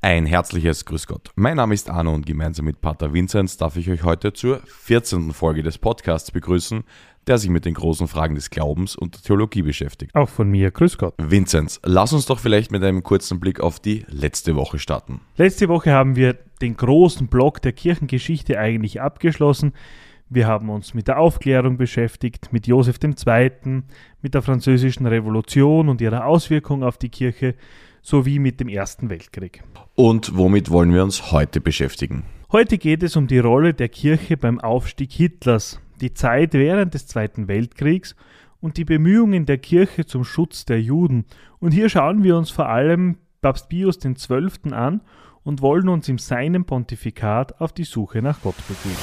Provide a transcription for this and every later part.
Ein herzliches Grüß Gott. Mein Name ist Arno und gemeinsam mit Pater Vinzenz darf ich euch heute zur 14. Folge des Podcasts begrüßen, der sich mit den großen Fragen des Glaubens und der Theologie beschäftigt. Auch von mir, Grüß Gott. Vinzenz, lass uns doch vielleicht mit einem kurzen Blick auf die letzte Woche starten. Letzte Woche haben wir den großen Block der Kirchengeschichte eigentlich abgeschlossen. Wir haben uns mit der Aufklärung beschäftigt, mit Josef II., mit der Französischen Revolution und ihrer Auswirkung auf die Kirche sowie mit dem Ersten Weltkrieg. Und womit wollen wir uns heute beschäftigen? Heute geht es um die Rolle der Kirche beim Aufstieg Hitlers, die Zeit während des Zweiten Weltkriegs und die Bemühungen der Kirche zum Schutz der Juden. Und hier schauen wir uns vor allem Papst Pius XII. an und wollen uns in seinem Pontifikat auf die Suche nach Gott begeben.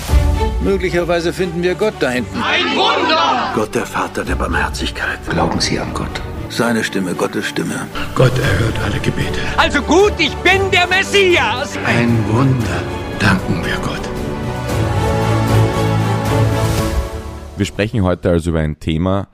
Möglicherweise finden wir Gott da hinten. Ein Wunder! Gott, der Vater der Barmherzigkeit. Glauben Sie an Gott. Seine Stimme, Gottes Stimme. Gott erhört alle Gebete. Also gut, ich bin der Messias! Ein Wunder. Danken wir Gott. Wir sprechen heute also über ein Thema,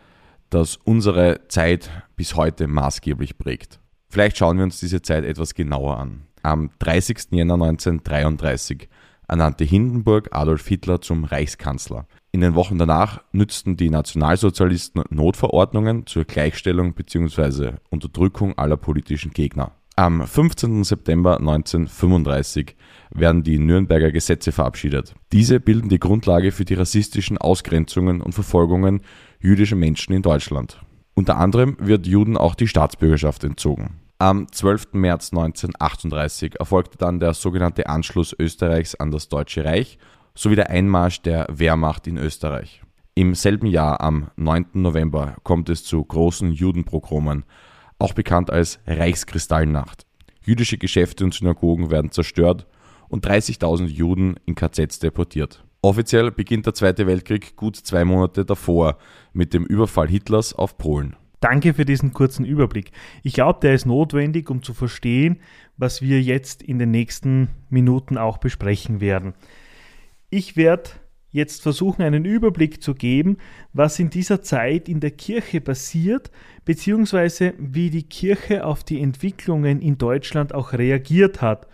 das unsere Zeit bis heute maßgeblich prägt. Vielleicht schauen wir uns diese Zeit etwas genauer an. Am 30. Jänner 1933 ernannte Hindenburg Adolf Hitler zum Reichskanzler. In den Wochen danach nützten die Nationalsozialisten Notverordnungen zur Gleichstellung bzw. Unterdrückung aller politischen Gegner. Am 15. September 1935 werden die Nürnberger Gesetze verabschiedet. Diese bilden die Grundlage für die rassistischen Ausgrenzungen und Verfolgungen jüdischer Menschen in Deutschland. Unter anderem wird Juden auch die Staatsbürgerschaft entzogen. Am 12. März 1938 erfolgte dann der sogenannte Anschluss Österreichs an das Deutsche Reich sowie der Einmarsch der Wehrmacht in Österreich. Im selben Jahr, am 9. November, kommt es zu großen Judenprogromen, auch bekannt als Reichskristallnacht. Jüdische Geschäfte und Synagogen werden zerstört und 30.000 Juden in KZs deportiert. Offiziell beginnt der Zweite Weltkrieg gut zwei Monate davor mit dem Überfall Hitlers auf Polen. Danke für diesen kurzen Überblick. Ich glaube, der ist notwendig, um zu verstehen, was wir jetzt in den nächsten Minuten auch besprechen werden. Ich werde jetzt versuchen, einen Überblick zu geben, was in dieser Zeit in der Kirche passiert, beziehungsweise wie die Kirche auf die Entwicklungen in Deutschland auch reagiert hat.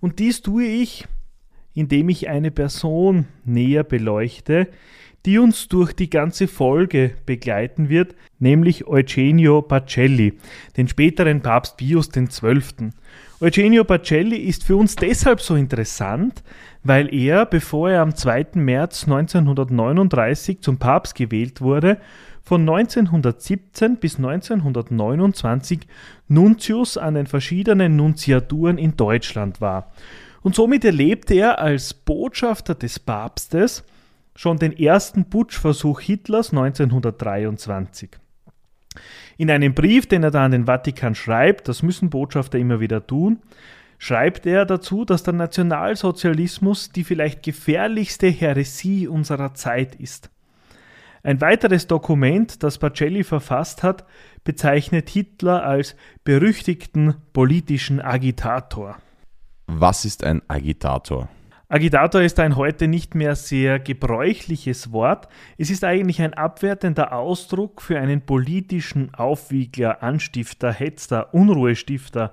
Und dies tue ich, indem ich eine Person näher beleuchte, die uns durch die ganze Folge begleiten wird, nämlich Eugenio Pacelli, den späteren Papst Pius XII. Eugenio Pacelli ist für uns deshalb so interessant, weil er, bevor er am 2. März 1939 zum Papst gewählt wurde, von 1917 bis 1929 Nuntius an den verschiedenen Nunziaturen in Deutschland war. Und somit erlebte er als Botschafter des Papstes schon den ersten Putschversuch Hitlers 1923. In einem Brief, den er da an den Vatikan schreibt, das müssen Botschafter immer wieder tun, schreibt er dazu, dass der Nationalsozialismus die vielleicht gefährlichste Häresie unserer Zeit ist. Ein weiteres Dokument, das Pacelli verfasst hat, bezeichnet Hitler als berüchtigten politischen Agitator. Was ist ein Agitator? Agitator ist ein heute nicht mehr sehr gebräuchliches Wort. Es ist eigentlich ein abwertender Ausdruck für einen politischen Aufwiegler, Anstifter, Hetzer, Unruhestifter.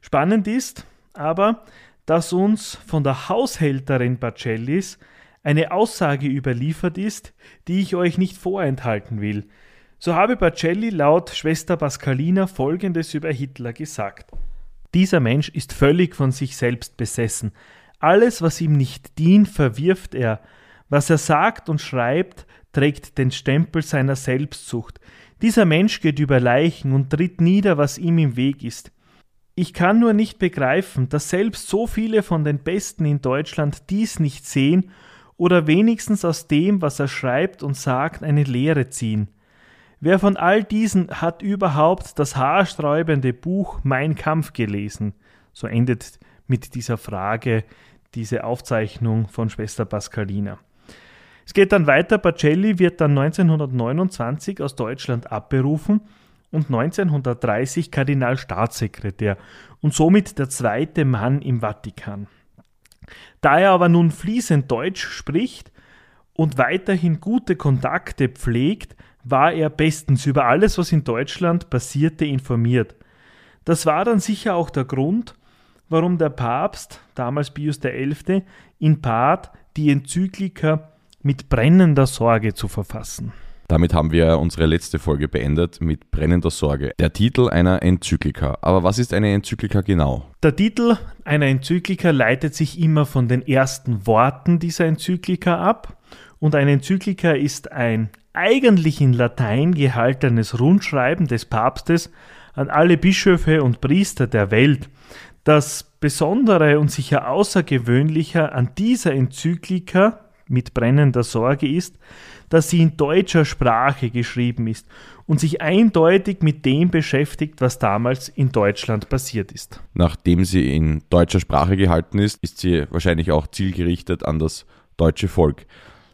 Spannend ist aber, dass uns von der Haushälterin Bacellis eine Aussage überliefert ist, die ich euch nicht vorenthalten will. So habe Bacelli laut Schwester Pascalina Folgendes über Hitler gesagt. Dieser Mensch ist völlig von sich selbst besessen. Alles, was ihm nicht dient, verwirft er. Was er sagt und schreibt, trägt den Stempel seiner Selbstsucht. Dieser Mensch geht über Leichen und tritt nieder, was ihm im Weg ist. Ich kann nur nicht begreifen, dass selbst so viele von den Besten in Deutschland dies nicht sehen oder wenigstens aus dem, was er schreibt und sagt, eine Lehre ziehen. Wer von all diesen hat überhaupt das haarsträubende Buch Mein Kampf gelesen? So endet mit dieser Frage diese Aufzeichnung von Schwester Pascalina. Es geht dann weiter, Pacelli wird dann 1929 aus Deutschland abberufen und 1930 Kardinalstaatssekretär und somit der zweite Mann im Vatikan. Da er aber nun fließend Deutsch spricht und weiterhin gute Kontakte pflegt, war er bestens über alles, was in Deutschland passierte, informiert. Das war dann sicher auch der Grund, warum der Papst, damals Pius XI., ihn bat, die Enzyklika mit brennender Sorge zu verfassen. Damit haben wir unsere letzte Folge beendet mit brennender Sorge. Der Titel einer Enzyklika. Aber was ist eine Enzyklika genau? Der Titel einer Enzyklika leitet sich immer von den ersten Worten dieser Enzyklika ab. Und eine Enzyklika ist ein eigentlich in Latein gehaltenes Rundschreiben des Papstes an alle Bischöfe und Priester der Welt. Das Besondere und sicher Außergewöhnliche an dieser Enzyklika mit brennender Sorge ist, dass sie in deutscher Sprache geschrieben ist und sich eindeutig mit dem beschäftigt, was damals in Deutschland passiert ist. Nachdem sie in deutscher Sprache gehalten ist, ist sie wahrscheinlich auch zielgerichtet an das deutsche Volk.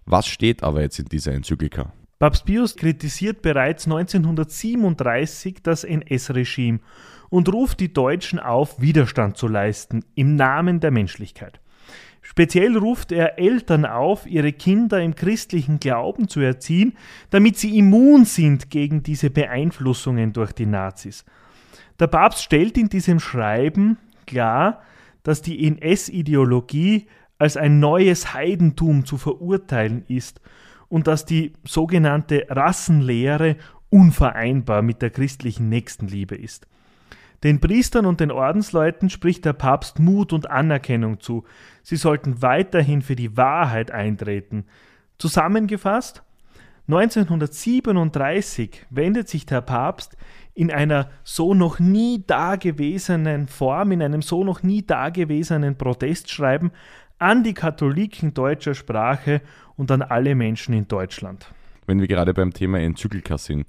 Was steht aber jetzt in dieser Enzyklika? Papst Pius kritisiert bereits 1937 das NS-Regime und ruft die Deutschen auf, Widerstand zu leisten im Namen der Menschlichkeit. Speziell ruft er Eltern auf, ihre Kinder im christlichen Glauben zu erziehen, damit sie immun sind gegen diese Beeinflussungen durch die Nazis. Der Papst stellt in diesem Schreiben klar, dass die NS-Ideologie als ein neues Heidentum zu verurteilen ist und dass die sogenannte Rassenlehre unvereinbar mit der christlichen Nächstenliebe ist. Den Priestern und den Ordensleuten spricht der Papst Mut und Anerkennung zu. Sie sollten weiterhin für die Wahrheit eintreten. Zusammengefasst, 1937 wendet sich der Papst in einer so noch nie dagewesenen Form, in einem so noch nie dagewesenen Protestschreiben an die Katholiken deutscher Sprache und an alle Menschen in Deutschland. Wenn wir gerade beim Thema Enzyklika sind.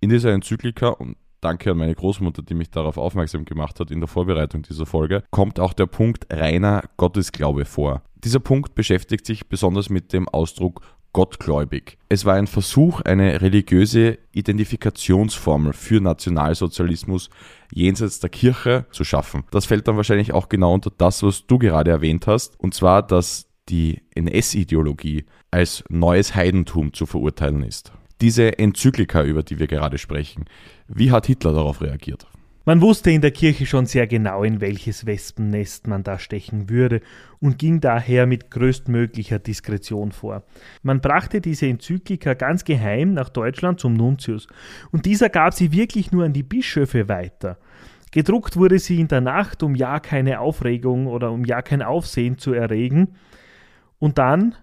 In dieser Enzyklika, und danke an meine Großmutter, die mich darauf aufmerksam gemacht hat in der Vorbereitung dieser Folge, kommt auch der Punkt reiner Gottesglaube vor. Dieser Punkt beschäftigt sich besonders mit dem Ausdruck gottgläubig. Es war ein Versuch, eine religiöse Identifikationsformel für Nationalsozialismus jenseits der Kirche zu schaffen. Das fällt dann wahrscheinlich auch genau unter das, was du gerade erwähnt hast, und zwar, dass die NS-Ideologie als neues Heidentum zu verurteilen ist. Diese Enzyklika, über die wir gerade sprechen, wie hat Hitler darauf reagiert? Man wusste in der Kirche schon sehr genau, in welches Wespennest man da stechen würde und ging daher mit größtmöglicher Diskretion vor. Man brachte diese Enzyklika ganz geheim nach Deutschland zum Nuntius und dieser gab sie wirklich nur an die Bischöfe weiter. Gedruckt wurde sie in der Nacht, um ja keine Aufregung oder um ja kein Aufsehen zu erregen. Und dann,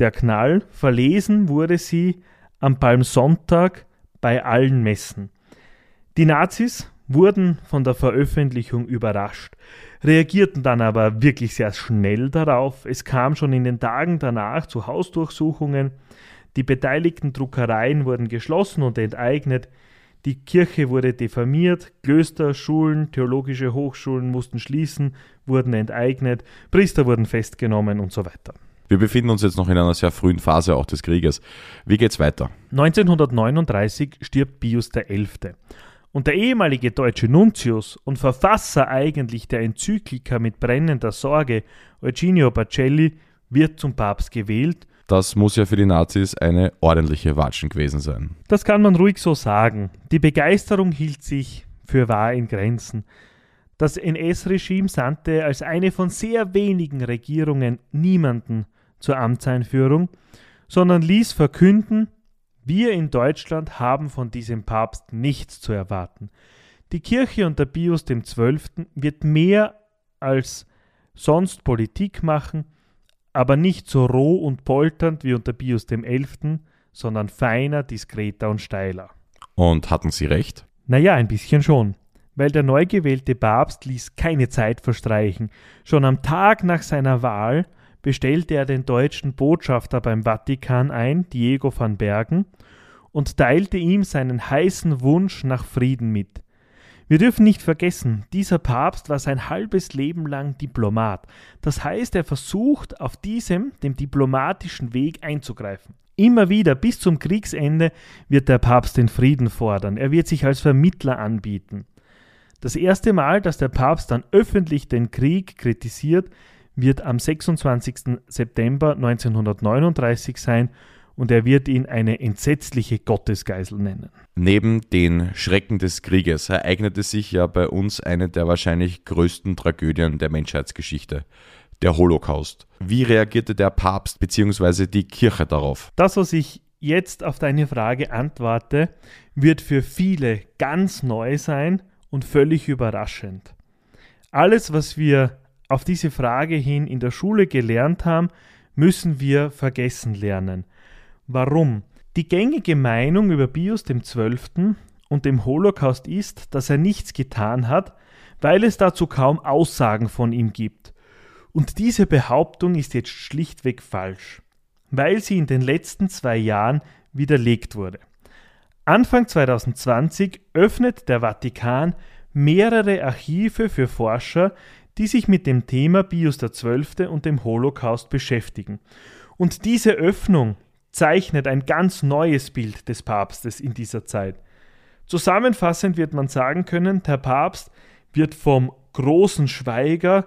der Knall, verlesen wurde sie am Palmsonntag bei allen Messen. Die Nazis wurden von der Veröffentlichung überrascht, reagierten dann aber wirklich sehr schnell darauf. Es kam schon in den Tagen danach zu Hausdurchsuchungen. Die beteiligten Druckereien wurden geschlossen und enteignet. Die Kirche wurde diffamiert, Klöster, Schulen, theologische Hochschulen mussten schließen, wurden enteignet, Priester wurden festgenommen und so weiter. Wir befinden uns jetzt noch in einer sehr frühen Phase auch des Krieges. Wie geht's weiter? 1939 stirbt Pius XI. Und der ehemalige deutsche Nuntius und Verfasser eigentlich der Enzyklika mit brennender Sorge, Eugenio Bacelli, wird zum Papst gewählt. Das muss ja für die Nazis eine ordentliche Watschen gewesen sein. Das kann man ruhig so sagen. Die Begeisterung hielt sich für wahr in Grenzen. Das NS-Regime sandte als eine von sehr wenigen Regierungen niemanden zur Amtseinführung, sondern ließ verkünden, wir in Deutschland haben von diesem Papst nichts zu erwarten. Die Kirche unter Pius XII. wird mehr als sonst Politik machen, aber nicht so roh und polternd wie unter Pius XI., sondern feiner, diskreter und steiler. Und hatten Sie recht? Naja, ein bisschen schon, weil der neu gewählte Papst ließ keine Zeit verstreichen. Schon am Tag nach seiner Wahl bestellte er den deutschen Botschafter beim Vatikan ein, Diego van Bergen, und teilte ihm seinen heißen Wunsch nach Frieden mit. Wir dürfen nicht vergessen, dieser Papst war sein halbes Leben lang Diplomat. Das heißt, er versucht auf diesem, dem diplomatischen Weg einzugreifen. Immer wieder bis zum Kriegsende wird der Papst den Frieden fordern. Er wird sich als Vermittler anbieten. Das erste Mal, dass der Papst dann öffentlich den Krieg kritisiert, wird am 26. September 1939 sein, und er wird ihn eine entsetzliche Gottesgeisel nennen. Neben den Schrecken des Krieges ereignete sich ja bei uns eine der wahrscheinlich größten Tragödien der Menschheitsgeschichte, der Holocaust. Wie reagierte der Papst bzw. die Kirche darauf? Das, was ich jetzt auf deine Frage antworte, wird für viele ganz neu sein und völlig überraschend. Alles, was wir auf diese Frage hin in der Schule gelernt haben, müssen wir vergessen lernen. Warum? Die gängige Meinung über Pius XII. und dem Holocaust ist, dass er nichts getan hat, weil es dazu kaum Aussagen von ihm gibt. Und diese Behauptung ist jetzt schlichtweg falsch, weil sie in den letzten zwei Jahren widerlegt wurde. Anfang 2020 öffnet der Vatikan mehrere Archive für Forscher, die sich mit dem Thema Pius XII. und dem Holocaust beschäftigen. Und diese Öffnung zeichnet ein ganz neues Bild des Papstes in dieser Zeit. Zusammenfassend wird man sagen können, der Papst wird vom großen Schweiger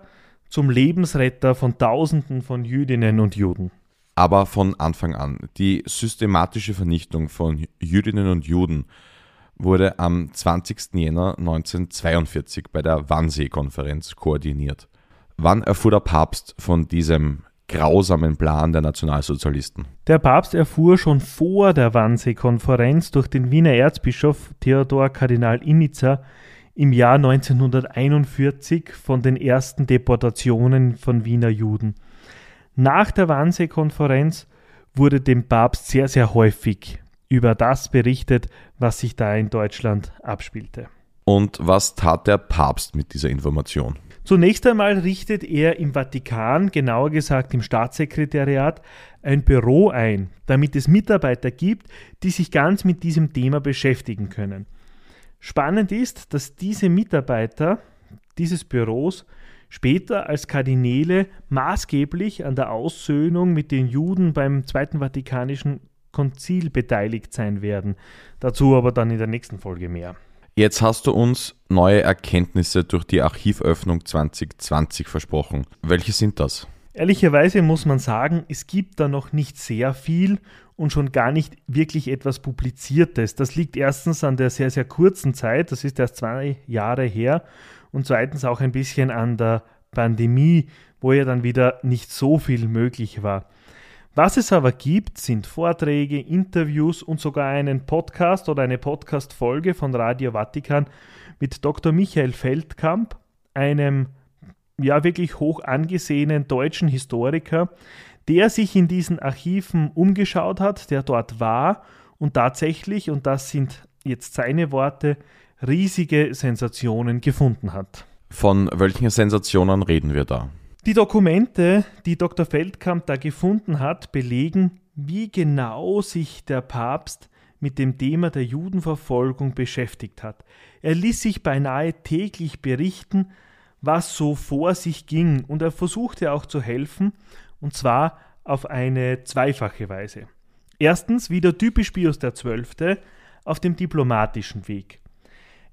zum Lebensretter von Tausenden von Jüdinnen und Juden. Aber von Anfang an. Die systematische Vernichtung von Jüdinnen und Juden wurde am 20. Jänner 1942 bei der Wannsee-Konferenz koordiniert. Wann erfuhr der Papst von diesem grausamen Plan der Nationalsozialisten. Der Papst erfuhr schon vor der Wannsee-Konferenz durch den Wiener Erzbischof Theodor Kardinal Initzer im Jahr 1941 von den ersten Deportationen von Wiener Juden. Nach der Wannsee-Konferenz wurde dem Papst sehr, sehr häufig über das berichtet, was sich da in Deutschland abspielte. Und was tat der Papst mit dieser Information? Zunächst einmal richtet er im Vatikan, genauer gesagt im Staatssekretariat, ein Büro ein, damit es Mitarbeiter gibt, die sich ganz mit diesem Thema beschäftigen können. Spannend ist, dass diese Mitarbeiter dieses Büros später als Kardinäle maßgeblich an der Aussöhnung mit den Juden beim Zweiten Vatikanischen Konzil beteiligt sein werden. Dazu aber dann in der nächsten Folge mehr. Jetzt hast du uns neue Erkenntnisse durch die Archivöffnung 2020 versprochen. Welche sind das? Ehrlicherweise muss man sagen, es gibt da noch nicht sehr viel und schon gar nicht wirklich etwas Publiziertes. Das liegt erstens an der sehr, sehr kurzen Zeit, das ist erst zwei Jahre her, und zweitens auch ein bisschen an der Pandemie, wo ja dann wieder nicht so viel möglich war. Was es aber gibt, sind Vorträge, Interviews und sogar einen Podcast oder eine Podcast-Folge von Radio Vatikan mit Dr. Michael Feldkamp, einem ja wirklich hoch angesehenen deutschen Historiker, der sich in diesen Archiven umgeschaut hat, der dort war und tatsächlich, und das sind jetzt seine Worte, riesige Sensationen gefunden hat. Von welchen Sensationen reden wir da? Die Dokumente, die Dr. Feldkamp da gefunden hat, belegen, wie genau sich der Papst mit dem Thema der Judenverfolgung beschäftigt hat. Er ließ sich beinahe täglich berichten, was so vor sich ging, und er versuchte auch zu helfen, und zwar auf eine zweifache Weise. Erstens, wieder typisch Pius XII., auf dem diplomatischen Weg.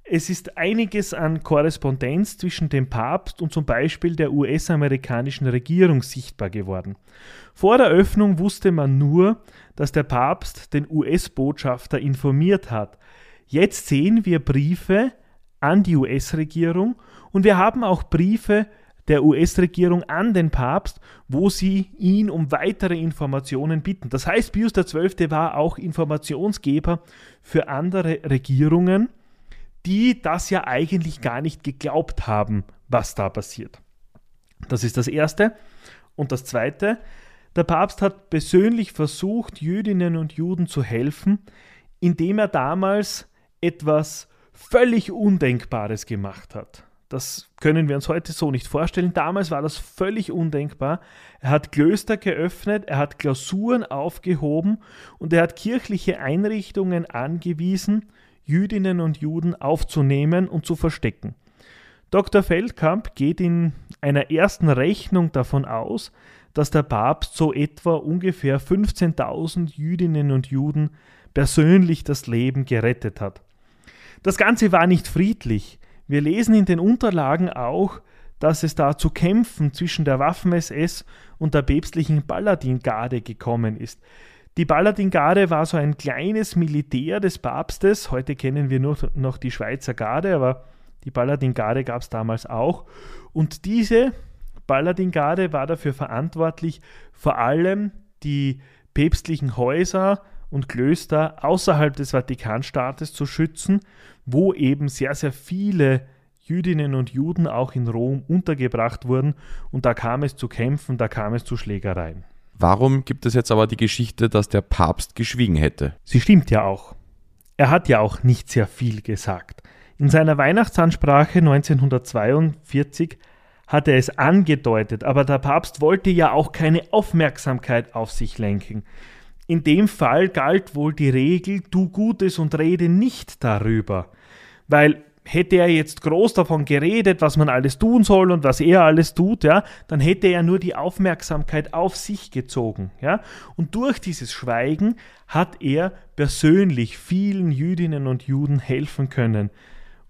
Es ist einiges an Korrespondenz zwischen dem Papst und zum Beispiel der US-amerikanischen Regierung sichtbar geworden. Vor der Öffnung wusste man nur, dass der Papst den US-Botschafter informiert hat. Jetzt sehen wir Briefe an die US-Regierung und wir haben auch Briefe der US-Regierung an den Papst, wo sie ihn um weitere Informationen bitten. Das heißt, Pius XII. war auch Informationsgeber für andere Regierungen die das ja eigentlich gar nicht geglaubt haben, was da passiert. Das ist das Erste. Und das Zweite, der Papst hat persönlich versucht, Jüdinnen und Juden zu helfen, indem er damals etwas völlig Undenkbares gemacht hat. Das können wir uns heute so nicht vorstellen. Damals war das völlig undenkbar. Er hat Klöster geöffnet, er hat Klausuren aufgehoben und er hat kirchliche Einrichtungen angewiesen, Jüdinnen und Juden aufzunehmen und zu verstecken. Dr. Feldkamp geht in einer ersten Rechnung davon aus, dass der Papst so etwa ungefähr 15.000 Jüdinnen und Juden persönlich das Leben gerettet hat. Das Ganze war nicht friedlich. Wir lesen in den Unterlagen auch, dass es da zu Kämpfen zwischen der Waffen-SS und der päpstlichen Paladin-Garde gekommen ist. Die Balladin-Garde war so ein kleines Militär des Papstes. Heute kennen wir nur noch die Schweizer Garde, aber die Balladin-Garde gab es damals auch. Und diese Balladin-Garde war dafür verantwortlich, vor allem die päpstlichen Häuser und Klöster außerhalb des Vatikanstaates zu schützen, wo eben sehr, sehr viele Jüdinnen und Juden auch in Rom untergebracht wurden und da kam es zu Kämpfen, da kam es zu Schlägereien. Warum gibt es jetzt aber die Geschichte, dass der Papst geschwiegen hätte? Sie stimmt ja auch. Er hat ja auch nicht sehr viel gesagt. In seiner Weihnachtsansprache 1942 hat er es angedeutet, aber der Papst wollte ja auch keine Aufmerksamkeit auf sich lenken. In dem Fall galt wohl die Regel, tu Gutes und rede nicht darüber. Weil hätte er jetzt groß davon geredet, was man alles tun soll und was er alles tut, ja, dann hätte er nur die Aufmerksamkeit auf sich gezogen, ja. Und durch dieses Schweigen hat er persönlich vielen Jüdinnen und Juden helfen können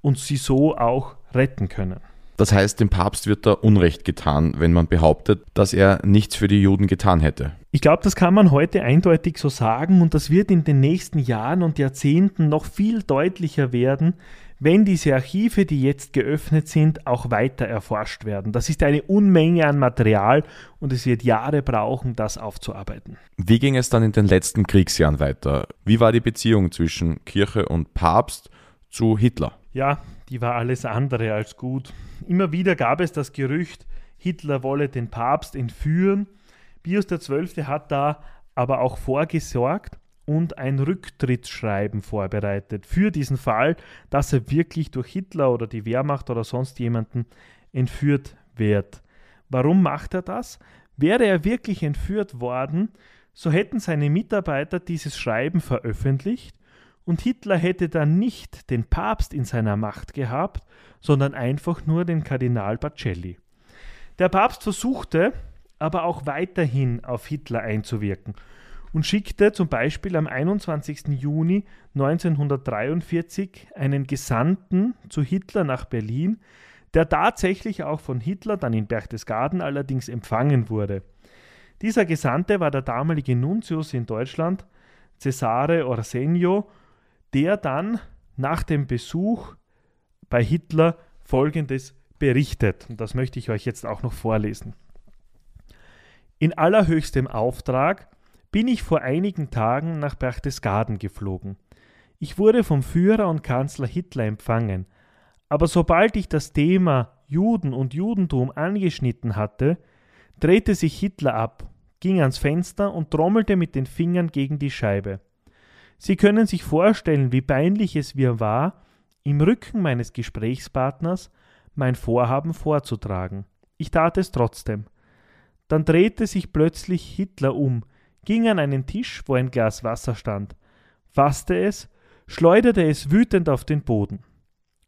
und sie so auch retten können. Das heißt, dem Papst wird da Unrecht getan, wenn man behauptet, dass er nichts für die Juden getan hätte. Ich glaube, das kann man heute eindeutig so sagen und das wird in den nächsten Jahren und Jahrzehnten noch viel deutlicher werden, wenn diese Archive, die jetzt geöffnet sind, auch weiter erforscht werden. Das ist eine Unmenge an Material und es wird Jahre brauchen, das aufzuarbeiten. Wie ging es dann in den letzten Kriegsjahren weiter? Wie war die Beziehung zwischen Kirche und Papst zu Hitler? Ja, die war alles andere als gut. Immer wieder gab es das Gerücht, Hitler wolle den Papst entführen. Pius XII. hat da aber auch vorgesorgt und ein Rücktrittsschreiben vorbereitet für diesen Fall, dass er wirklich durch Hitler oder die Wehrmacht oder sonst jemanden entführt wird. Warum macht er das? Wäre er wirklich entführt worden, so hätten seine Mitarbeiter dieses Schreiben veröffentlicht und Hitler hätte dann nicht den Papst in seiner Macht gehabt, sondern einfach nur den Kardinal Bacelli. Der Papst versuchte aber auch weiterhin auf Hitler einzuwirken und schickte zum Beispiel am 21. Juni 1943 einen Gesandten zu Hitler nach Berlin, der tatsächlich auch von Hitler dann in Berchtesgaden allerdings empfangen wurde. Dieser Gesandte war der damalige Nuntius in Deutschland, Cesare Orsenio, der dann nach dem Besuch bei Hitler Folgendes berichtet. Und das möchte ich euch jetzt auch noch vorlesen. In allerhöchstem Auftrag bin ich vor einigen Tagen nach Berchtesgaden geflogen. Ich wurde vom Führer und Kanzler Hitler empfangen, aber sobald ich das Thema Juden und Judentum angeschnitten hatte, drehte sich Hitler ab, ging ans Fenster und trommelte mit den Fingern gegen die Scheibe. Sie können sich vorstellen, wie peinlich es mir war, im Rücken meines Gesprächspartners mein Vorhaben vorzutragen. Ich tat es trotzdem. Dann drehte sich plötzlich Hitler um, ging an einen Tisch, wo ein Glas Wasser stand, fasste es, schleuderte es wütend auf den Boden.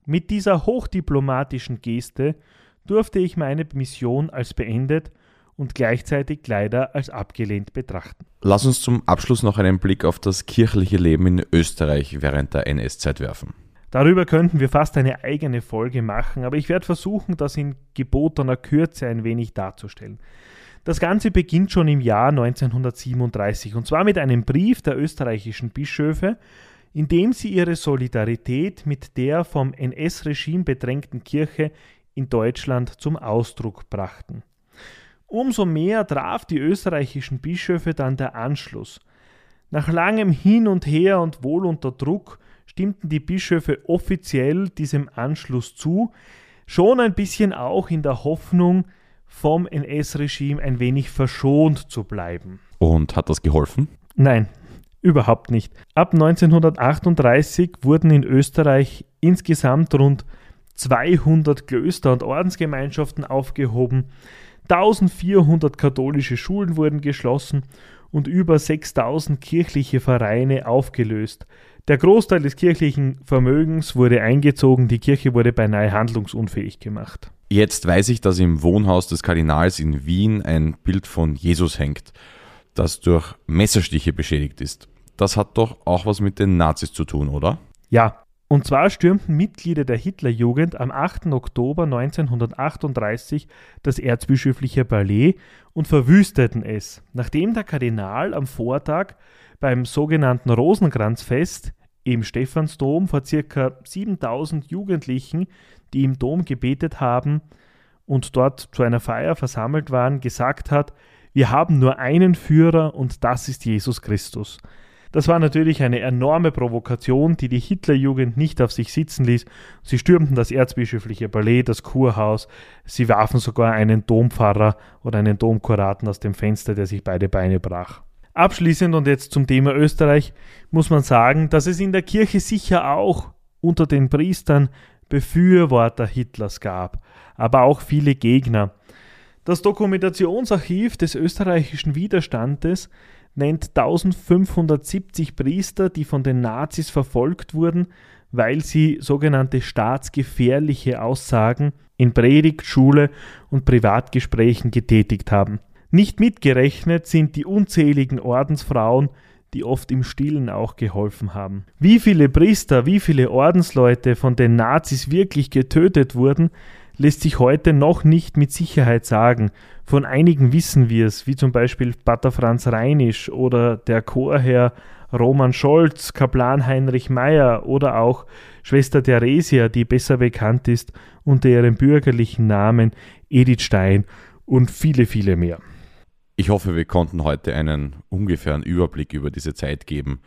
Mit dieser hochdiplomatischen Geste durfte ich meine Mission als beendet und gleichzeitig leider als abgelehnt betrachten. Lass uns zum Abschluss noch einen Blick auf das kirchliche Leben in Österreich während der NS-Zeit werfen. Darüber könnten wir fast eine eigene Folge machen, aber ich werde versuchen, das in gebotener Kürze ein wenig darzustellen. Das Ganze beginnt schon im Jahr 1937 und zwar mit einem Brief der österreichischen Bischöfe, in dem sie ihre Solidarität mit der vom NS-Regime bedrängten Kirche in Deutschland zum Ausdruck brachten. Umso mehr traf die österreichischen Bischöfe dann der Anschluss. Nach langem Hin und Her und wohl unter Druck stimmten die Bischöfe offiziell diesem Anschluss zu, schon ein bisschen auch in der Hoffnung, vom NS-Regime ein wenig verschont zu bleiben. Und hat das geholfen? Nein, überhaupt nicht. Ab 1938 wurden in Österreich insgesamt rund 200 Klöster und Ordensgemeinschaften aufgehoben. 1400 katholische Schulen wurden geschlossen und über 6000 kirchliche Vereine aufgelöst. Der Großteil des kirchlichen Vermögens wurde eingezogen, die Kirche wurde beinahe handlungsunfähig gemacht. Jetzt weiß ich, dass im Wohnhaus des Kardinals in Wien ein Bild von Jesus hängt, das durch Messerstiche beschädigt ist. Das hat doch auch was mit den Nazis zu tun, oder? Ja, Und zwar stürmten Mitglieder der Hitlerjugend am 8. Oktober 1938 das erzbischöfliche Palais und verwüsteten es, nachdem der Kardinal am Vortag beim sogenannten Rosenkranzfest im Stephansdom vor ca. 7000 Jugendlichen, die im Dom gebetet haben und dort zu einer Feier versammelt waren, gesagt hat, wir haben nur einen Führer und das ist Jesus Christus. Das war natürlich eine enorme Provokation, die die Hitlerjugend nicht auf sich sitzen ließ. Sie stürmten das erzbischöfliche Palais, das Kurhaus, sie warfen sogar einen Dompfarrer oder einen Domkuraten aus dem Fenster, der sich beide Beine brach. Abschließend und jetzt zum Thema Österreich muss man sagen, dass es in der Kirche sicher auch unter den Priestern Befürworter Hitlers gab, aber auch viele Gegner. Das Dokumentationsarchiv des österreichischen Widerstandes nennt 1570 Priester, die von den Nazis verfolgt wurden, weil sie sogenannte staatsgefährliche Aussagen in Predigt, Schule und Privatgesprächen getätigt haben. Nicht mitgerechnet sind die unzähligen Ordensfrauen, die oft im Stillen auch geholfen haben. Wie viele Priester, wie viele Ordensleute von den Nazis wirklich getötet wurden, lässt sich heute noch nicht mit Sicherheit sagen. Von einigen wissen wir es, wie zum Beispiel Pater Franz Reinisch oder der Chorherr Roman Scholz, Kaplan Heinrich Meyer oder auch Schwester Theresia, die besser bekannt ist unter ihrem bürgerlichen Namen Edith Stein und viele, viele mehr. Ich hoffe, wir konnten heute einen ungefähren Überblick über diese Zeit geben.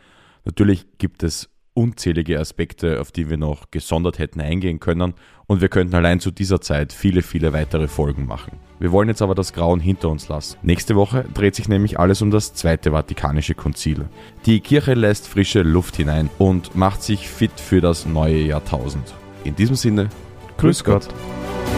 Natürlich gibt es unzählige Aspekte, auf die wir noch gesondert hätten eingehen können und wir könnten allein zu dieser Zeit viele, viele weitere Folgen machen. Wir wollen jetzt aber das Grauen hinter uns lassen. Nächste Woche dreht sich nämlich alles um das Zweite Vatikanische Konzil. Die Kirche lässt frische Luft hinein und macht sich fit für das neue Jahrtausend. In diesem Sinne, Grüß Gott. Gott.